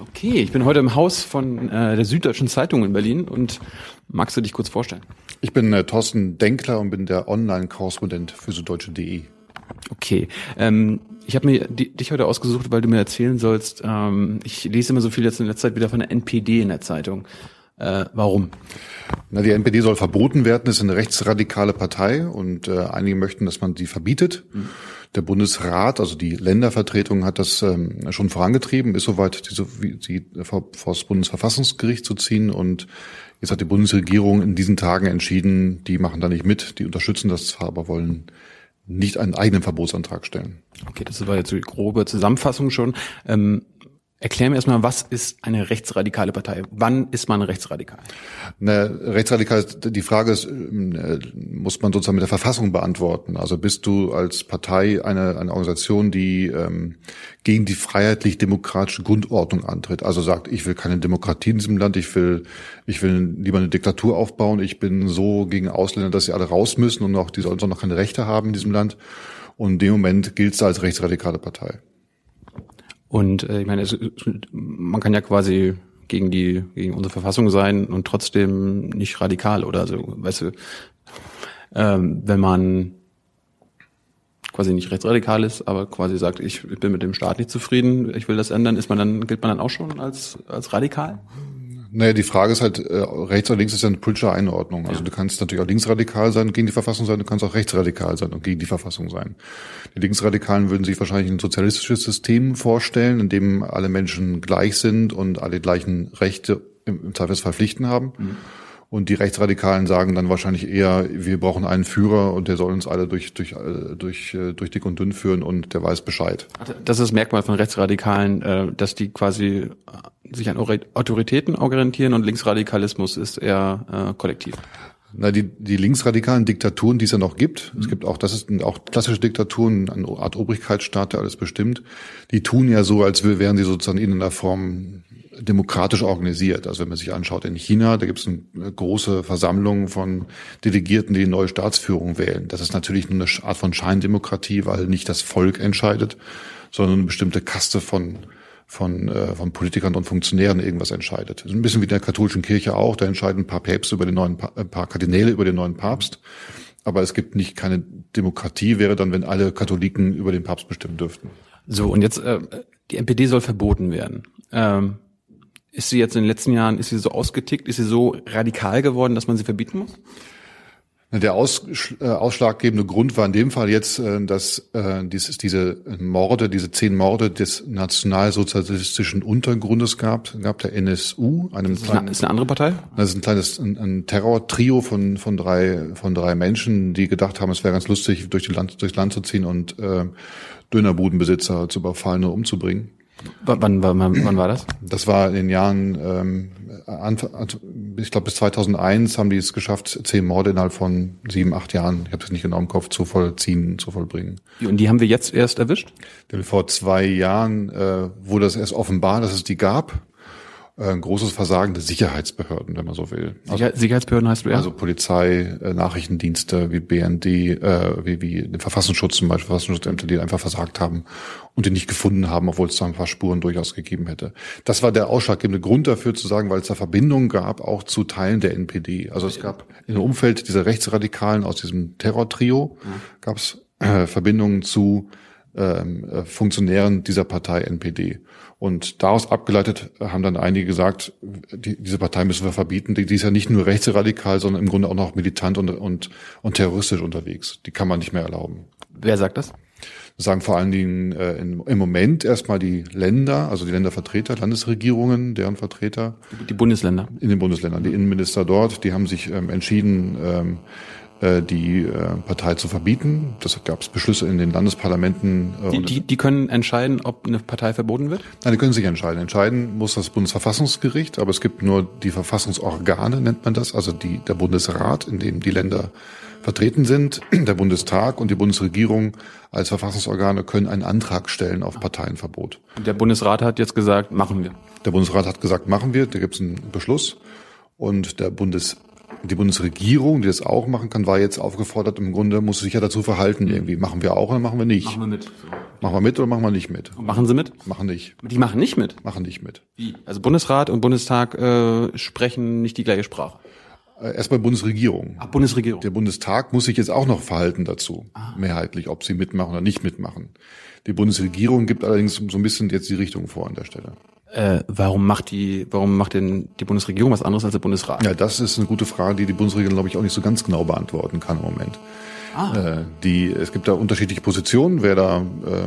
Okay, ich bin heute im Haus von äh, der Süddeutschen Zeitung in Berlin und magst du dich kurz vorstellen? Ich bin äh, Thorsten Denkler und bin der Online-Korrespondent für süddeutsche.de. Okay, ähm, ich habe mir die, dich heute ausgesucht, weil du mir erzählen sollst, ähm, ich lese immer so viel jetzt in letzter Zeit wieder von der NPD in der Zeitung. Äh, warum? Na, die NPD soll verboten werden, ist eine rechtsradikale Partei und äh, einige möchten, dass man sie verbietet. Mhm. Der Bundesrat, also die Ländervertretung, hat das ähm, schon vorangetrieben, ist soweit, die, die vor, vor das Bundesverfassungsgericht zu ziehen und jetzt hat die Bundesregierung in diesen Tagen entschieden, die machen da nicht mit, die unterstützen das zwar, aber wollen nicht einen eigenen Verbotsantrag stellen. Okay, das war jetzt die grobe Zusammenfassung schon. Ähm, Erklär mir erstmal, was ist eine rechtsradikale Partei? Wann ist man rechtsradikal? Ne, rechtsradikal, die Frage ist, äh, muss man sozusagen mit der Verfassung beantworten. Also bist du als Partei eine, eine Organisation, die ähm, gegen die freiheitlich-demokratische Grundordnung antritt. Also sagt, ich will keine Demokratie in diesem Land, ich will, ich will lieber eine Diktatur aufbauen, ich bin so gegen Ausländer, dass sie alle raus müssen und auch, die sollen noch keine Rechte haben in diesem Land. Und in dem Moment gilt es als rechtsradikale Partei. Und äh, ich meine, es, man kann ja quasi gegen die gegen unsere Verfassung sein und trotzdem nicht radikal oder so, weißt du, ähm, wenn man quasi nicht rechtsradikal ist, aber quasi sagt, ich bin mit dem Staat nicht zufrieden, ich will das ändern, ist man dann gilt man dann auch schon als als radikal? Naja, die Frage ist halt, äh, rechts oder links ist ja eine politische Einordnung. Also ja. du kannst natürlich auch linksradikal sein und gegen die Verfassung sein, du kannst auch rechtsradikal sein und gegen die Verfassung sein. Die Linksradikalen würden sich wahrscheinlich ein sozialistisches System vorstellen, in dem alle Menschen gleich sind und alle gleichen Rechte im, im Zweifelsfall Pflichten haben. Mhm. Und die Rechtsradikalen sagen dann wahrscheinlich eher, wir brauchen einen Führer und der soll uns alle durch, durch, äh, durch, äh, durch dick und dünn führen und der weiß Bescheid. Das ist das Merkmal von Rechtsradikalen, äh, dass die quasi sich an Autoritäten orientieren und Linksradikalismus ist eher kollektiv. Na, die, die linksradikalen Diktaturen, die es ja noch gibt, mhm. es gibt auch, das ist auch klassische Diktaturen, eine Art Obrigkeitsstaat, der alles bestimmt, die tun ja so, als wären sie sozusagen in einer Form demokratisch organisiert. Also wenn man sich anschaut in China, da gibt es eine große Versammlung von Delegierten, die neue Staatsführung wählen. Das ist natürlich nur eine Art von Scheindemokratie, weil nicht das Volk entscheidet, sondern eine bestimmte Kaste von von, äh, von Politikern und Funktionären irgendwas entscheidet. Ein bisschen wie in der katholischen Kirche auch, da entscheiden ein paar Päpste über den neuen, ein paar Kardinäle über den neuen Papst. Aber es gibt nicht keine Demokratie, wäre dann, wenn alle Katholiken über den Papst bestimmen dürften. So, und jetzt, äh, die NPD soll verboten werden. Ähm, ist sie jetzt in den letzten Jahren, ist sie so ausgetickt, ist sie so radikal geworden, dass man sie verbieten muss? Der aus, äh, ausschlaggebende Grund war in dem Fall jetzt, äh, dass äh, dieses, diese Morde, diese zehn Morde des nationalsozialistischen Untergrundes gab, gab der NSU, einem das ist, kleinen, eine, ist eine andere Partei? Das ist ein kleines ein, ein Terrortrio von von drei von drei Menschen, die gedacht haben, es wäre ganz lustig, durch die Land durchs Land zu ziehen und äh, Dönerbudenbesitzer zu überfallen und umzubringen. Wann, wann, wann war das? Das war in den Jahren, ähm, ich glaube bis 2001 haben die es geschafft, zehn Morde innerhalb von sieben, acht Jahren, ich habe es nicht genau im Kopf, zu vollziehen, zu vollbringen. Und die haben wir jetzt erst erwischt? Denn vor zwei Jahren äh, wurde das erst offenbar, dass es die gab ein großes Versagen der Sicherheitsbehörden, wenn man so will. Also, Sicherheitsbehörden heißt wer? Also Polizei, äh, Nachrichtendienste wie BND, äh, wie, wie den Verfassungsschutz zum Beispiel, Verfassungsschutzämter, die einfach versagt haben und die nicht gefunden haben, obwohl es da ein paar Spuren durchaus gegeben hätte. Das war der ausschlaggebende Grund dafür zu sagen, weil es da Verbindungen gab, auch zu Teilen der NPD. Also es gab im Umfeld dieser Rechtsradikalen aus diesem Terrortrio, mhm. gab es äh, Verbindungen zu ähm, äh, Funktionären dieser Partei NPD. Und daraus abgeleitet haben dann einige gesagt, die, diese Partei müssen wir verbieten. Die, die ist ja nicht nur rechtsradikal, sondern im Grunde auch noch militant und, und, und terroristisch unterwegs. Die kann man nicht mehr erlauben. Wer sagt das? Das sagen vor allen Dingen äh, in, im Moment erstmal die Länder, also die Ländervertreter, Landesregierungen, deren Vertreter. Die Bundesländer. In den Bundesländern. Die Innenminister dort, die haben sich ähm, entschieden, ähm, äh, die äh, Partei zu verbieten. Das gab es Beschlüsse in den Landesparlamenten. Äh, die, die, die können entscheiden, ob eine Partei verboten wird? Nein, die können sich entscheiden. Entscheiden muss das Bundesverfassungsgericht, aber es gibt nur die Verfassungsorgane, nennt man das, also die, der Bundesrat, in dem die Länder vertreten sind. Der Bundestag und die Bundesregierung als Verfassungsorgane können einen Antrag stellen auf Parteienverbot. Der Bundesrat hat jetzt gesagt, machen wir. Der Bundesrat hat gesagt, machen wir. Da gibt es einen Beschluss. Und der Bundes Die Bundesregierung, die das auch machen kann, war jetzt aufgefordert, im Grunde muss sich ja dazu verhalten irgendwie. Machen wir auch oder machen wir nicht? Machen wir mit. So. Machen wir mit oder machen wir nicht mit? Und machen sie mit? Machen nicht. Die machen nicht mit. Machen nicht mit. Wie? Also Bundesrat und Bundestag äh, sprechen nicht die gleiche Sprache. Äh, Erstmal Bundesregierung. Ach, Bundesregierung. Der Bundestag muss sich jetzt auch noch verhalten dazu, mehrheitlich, ob sie mitmachen oder nicht mitmachen. Die Bundesregierung gibt allerdings so ein bisschen jetzt die Richtung vor an der Stelle. Äh, warum macht die, warum macht denn die Bundesregierung was anderes als der Bundesrat? Ja, das ist eine gute Frage, die die Bundesregierung, glaube ich, auch nicht so ganz genau beantworten kann im Moment. Ah. Äh, die, es gibt da unterschiedliche Positionen, wer da, äh, äh,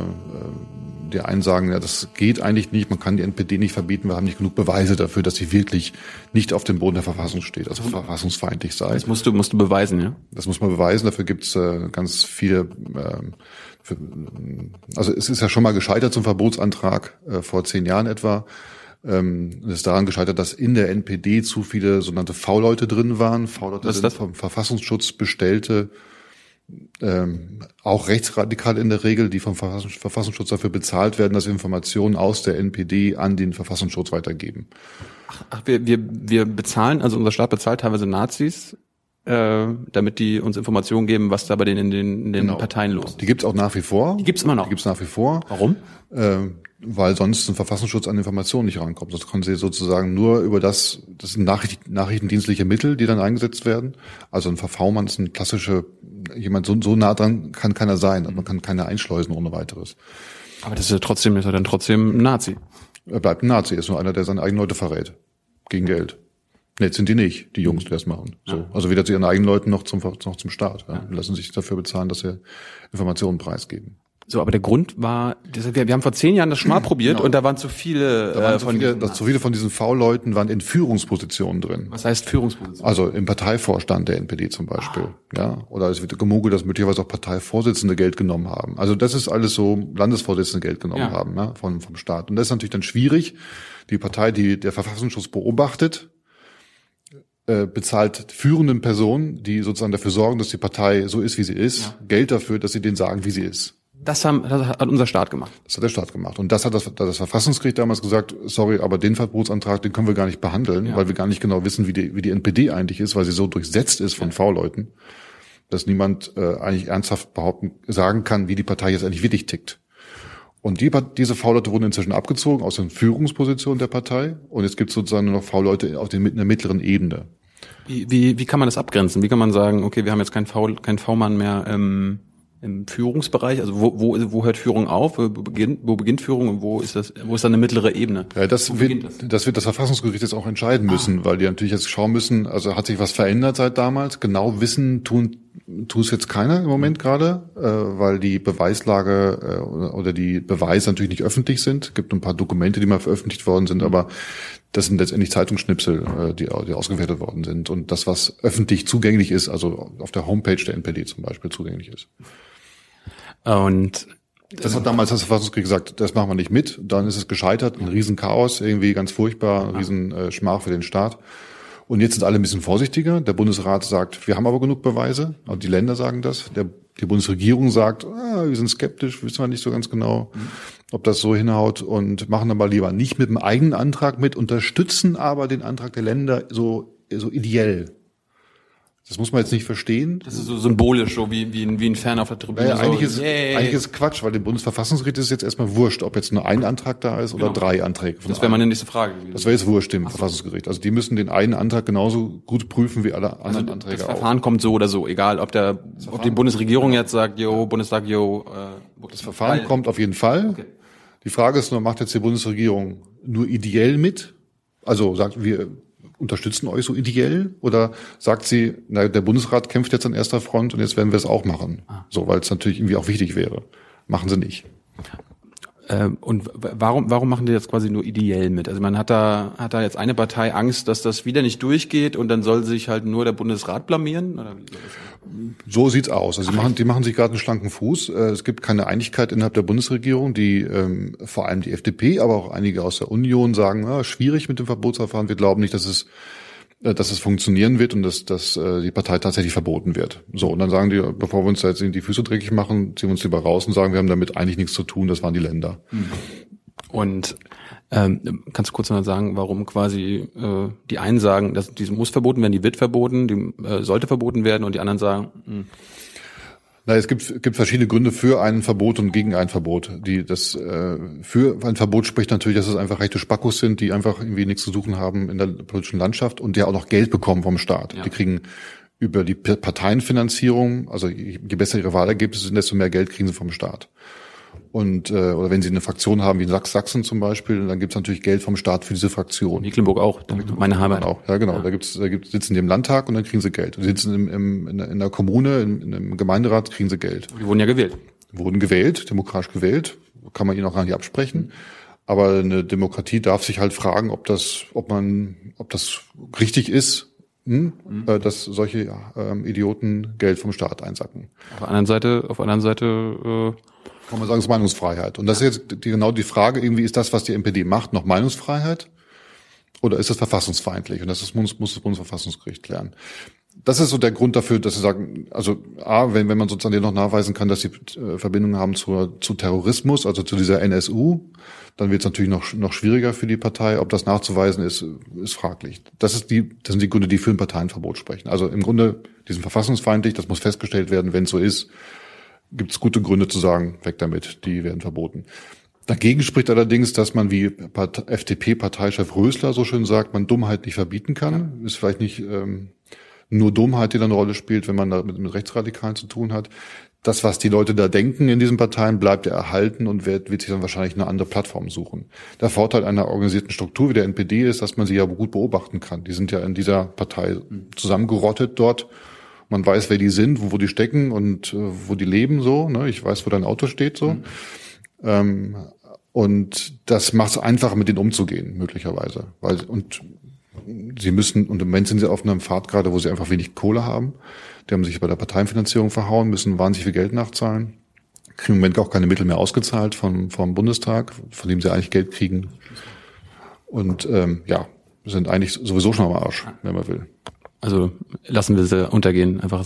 die einen sagen, ja, das geht eigentlich nicht, man kann die NPD nicht verbieten, wir haben nicht genug Beweise dafür, dass sie wirklich nicht auf dem Boden der Verfassung steht, also verfassungsfeindlich sei. Das musst du, musst du beweisen, ja? Das muss man beweisen, dafür gibt's äh, ganz viele, ähm, für, also es ist ja schon mal gescheitert zum Verbotsantrag äh, vor zehn Jahren etwa. Ähm, es ist daran gescheitert, dass in der NPD zu viele sogenannte V-Leute drin waren. V-Leute sind das? vom Verfassungsschutz bestellte, ähm, auch rechtsradikal in der Regel, die vom Verfassungs- Verfassungsschutz dafür bezahlt werden, dass sie Informationen aus der NPD an den Verfassungsschutz weitergeben. Ach, wir, wir, wir bezahlen, also unser Staat bezahlt teilweise Nazis, äh, damit die uns Informationen geben, was da bei denen in den, in den Genau. Parteien los ist. Die gibt's auch nach wie vor. Die gibt's immer noch. Die gibt's nach wie vor. Warum? äh, weil sonst ein Verfassungsschutz an Informationen nicht rankommt. Sonst können sie sozusagen nur über das, das sind Nachricht, nachrichtendienstliche Mittel, die dann eingesetzt werden. Also ein V-Mann ist ein klassische, jemand so, so nah dran kann keiner sein. Man kann keine einschleusen ohne weiteres. Aber das ist ja trotzdem, ist er dann trotzdem ein Nazi. Er bleibt ein Nazi, ist nur einer, der seine eigenen Leute verrät. Gegen Geld. Nee, sind die nicht, die Jungs, die das machen. So. Also weder zu ihren eigenen Leuten noch zum, noch zum Staat. Ja. Lassen sich dafür bezahlen, dass sie Informationen preisgeben. So, aber der Grund war, das- wir, haben vor zehn Jahren das schon mal probiert und da waren zu viele Da waren äh, von, viele, dass zu viele von diesen V-Leuten waren in Führungspositionen drin. was heißt Führungsposition? Also im Parteivorstand der NPD zum Beispiel, ja. Oder es wird gemogelt, dass möglicherweise auch Parteivorsitzende Geld genommen haben. Also das ist alles so Landesvorsitzende Geld genommen Ja. haben, ja, vom, vom Staat. Und das ist natürlich dann schwierig. Die Partei, die der Verfassungsschutz beobachtet, äh, bezahlt führenden Personen, die sozusagen dafür sorgen, dass die Partei so ist, wie sie ist, Geld dafür, dass sie denen sagen, wie sie ist. Das, haben, das hat unser Staat gemacht. Das hat der Staat gemacht. Und das hat das, das Verfassungsgericht damals gesagt, sorry, aber den Verbotsantrag, den können wir gar nicht behandeln, Ja. weil wir gar nicht genau wissen, wie die, wie die NPD eigentlich ist, weil sie so durchsetzt ist von V-Leuten, dass niemand äh, eigentlich ernsthaft behaupten, sagen kann, wie die Partei jetzt eigentlich wirklich tickt. Und die, diese V-Leute wurden inzwischen abgezogen aus den Führungspositionen der Partei. Und jetzt gibt es sozusagen nur noch V-Leute auf den, in der mittleren Ebene. Wie, wie, wie kann man das abgrenzen? Wie kann man sagen, okay, wir haben jetzt keinen V, keinen V-Mann mehr im, im Führungsbereich? Also wo, wo, wo hört Führung auf? Wo beginnt, wo beginnt Führung und wo ist das, wo ist da eine mittlere Ebene? Ja, das wird, das? das? wird das Verfassungsgericht jetzt auch entscheiden müssen, weil die natürlich jetzt schauen müssen, also hat sich was verändert seit damals. Genau wissen tun tut es jetzt keiner im Moment gerade, äh, weil die Beweislage äh, oder, die Beweise natürlich nicht öffentlich sind. Es gibt ein paar Dokumente, die mal veröffentlicht worden sind, aber das sind letztendlich Zeitungsschnipsel, äh, die, die ausgewertet worden sind. Und das, was öffentlich zugänglich ist, also auf der Homepage der NPD zum Beispiel zugänglich ist. Und Das hat damals das Verfassungsgericht gesagt, das machen wir nicht mit. Dann ist es gescheitert, ein Riesenchaos, irgendwie ganz furchtbar, ein riesen äh, Schmach für den Staat. Und jetzt sind alle ein bisschen vorsichtiger. Der Bundesrat sagt, wir haben aber genug Beweise. Und die Länder sagen das. Der, die Bundesregierung sagt, ah, wir sind skeptisch, wissen wir nicht so ganz genau, ob das so hinhaut und machen aber lieber nicht mit dem eigenen Antrag mit, unterstützen aber den Antrag der Länder so, so ideell. Das muss man jetzt nicht verstehen. das ist so symbolisch, so wie, wie, ein, wie ein Fan auf der Tribüne. So, eigentlich, ist, yay. eigentlich ist Quatsch, weil dem Bundesverfassungsgericht ist es jetzt erstmal wurscht, ob jetzt nur ein Antrag da ist oder Genau. drei Anträge. Von das wäre meine nächste Frage gewesen. das wäre jetzt wurscht dem Verfassungsgericht. Also die müssen den einen Antrag genauso gut prüfen wie alle also anderen das Anträge auch. Verfahren kommt so oder so, egal ob der, ob die Bundesregierung jetzt sagt, yo, Bundestag, yo, äh, Das Verfahren weil- kommt auf jeden Fall. Okay. Die Frage ist nur, macht jetzt die Bundesregierung nur ideell mit? Also sagt, wir unterstützen euch so ideell? Oder sagt sie, na, der Bundesrat kämpft jetzt an erster Front und jetzt werden wir es auch machen? Ah. So, weil es natürlich irgendwie auch wichtig wäre. Machen sie nicht. Ähm, und warum, warum machen die jetzt quasi nur ideell mit? Also man hat da, hat da jetzt eine Partei Angst, dass das wieder nicht durchgeht und dann soll sich halt nur der Bundesrat blamieren? Oder? So sieht's aus. Also die machen, die machen sich gerade einen schlanken Fuß. Äh, Es gibt keine Einigkeit innerhalb der Bundesregierung. Die ähm, vor allem die FDP, aber auch einige aus der Union sagen, ah, schwierig mit dem Verbotsverfahren. Wir glauben nicht, dass es dass es funktionieren wird und dass, dass äh, die Partei tatsächlich verboten wird. So, und dann sagen die, bevor wir uns jetzt in die Füße dreckig machen, ziehen wir uns lieber raus und sagen, wir haben damit eigentlich nichts zu tun, das waren die Länder. Und Ähm, kannst du kurz noch sagen, warum quasi äh, die einen sagen, dass diese muss verboten werden, die wird verboten, die äh, sollte verboten werden und die anderen sagen, mh. Na, es gibt, gibt verschiedene Gründe für ein Verbot und gegen ein Verbot. Die das äh, für ein Verbot spricht natürlich, dass es einfach rechte Spackos sind, die einfach irgendwie nichts zu suchen haben in der politischen Landschaft und die auch noch Geld bekommen vom Staat. Ja. Die kriegen über die Parteienfinanzierung, also je besser ihre Wahlergebnisse sind, desto mehr Geld kriegen sie vom Staat. Und äh, oder wenn sie eine Fraktion haben wie in Sachsen zum Beispiel, dann gibt es natürlich Geld vom Staat für diese Fraktion. Mecklenburg auch, meine Heimat auch. Ja, genau. Ja. Da gibt's, da gibt's, sitzen die im Landtag und dann kriegen sie Geld. Und sitzen im, im, in, der, in der Kommune, in, in einem Gemeinderat kriegen sie Geld. Die wurden ja gewählt. Wurden gewählt, demokratisch gewählt, kann man ihnen auch gar nicht absprechen. Aber eine Demokratie darf sich halt fragen, ob das, ob man, ob das richtig ist, hm, mhm. äh, dass solche ähm, Idioten Geld vom Staat einsacken. Auf der anderen Seite, auf der anderen Seite äh kann man sagen, ist Meinungsfreiheit. Und das ist jetzt die, genau die Frage, irgendwie ist das, was die NPD macht, noch Meinungsfreiheit? Oder ist das verfassungsfeindlich? Und das ist, muss, muss das Bundesverfassungsgericht klären. Das ist so der Grund dafür, dass sie sagen, also A, wenn, wenn man sozusagen noch nachweisen kann, dass sie äh, Verbindungen haben zur, zu Terrorismus, also zu dieser NSU, dann wird es natürlich noch, noch schwieriger für die Partei. Ob das nachzuweisen ist, ist fraglich. Das, ist die, das sind die Gründe, die für ein Parteienverbot sprechen. Also im Grunde, die sind verfassungsfeindlich, das muss festgestellt werden, wenn es so ist gibt es gute Gründe zu sagen, weg damit, die werden verboten. Dagegen spricht allerdings, dass man, wie FDP-Parteichef Rösler so schön sagt, man Dummheit nicht verbieten kann. Ist vielleicht nicht ähm, nur Dummheit, die da eine Rolle spielt, wenn man da mit, mit Rechtsradikalen zu tun hat. Das, was die Leute da denken in diesen Parteien, bleibt ja erhalten und wird, wird sich dann wahrscheinlich eine andere Plattform suchen. Der Vorteil einer organisierten Struktur wie der NPD ist, dass man sie ja gut beobachten kann. Die sind ja in dieser Partei zusammengerottet dort man weiß, wer die sind, wo, wo die stecken und äh, wo die leben so. Ne? Ich weiß, wo dein Auto steht so. Mhm. Ähm, und das macht es einfacher, mit denen umzugehen, möglicherweise. Weil, und sie müssen, und im Moment sind sie auf einem Pfad gerade, wo sie einfach wenig Kohle haben. Die haben sich bei der Parteienfinanzierung verhauen, müssen wahnsinnig viel Geld nachzahlen. Kriegen im Moment auch keine Mittel mehr ausgezahlt vom, vom Bundestag, von dem sie eigentlich Geld kriegen. Und ähm, ja, sind eigentlich sowieso schon am Arsch, wenn man will. Also lassen wir sie untergehen, einfach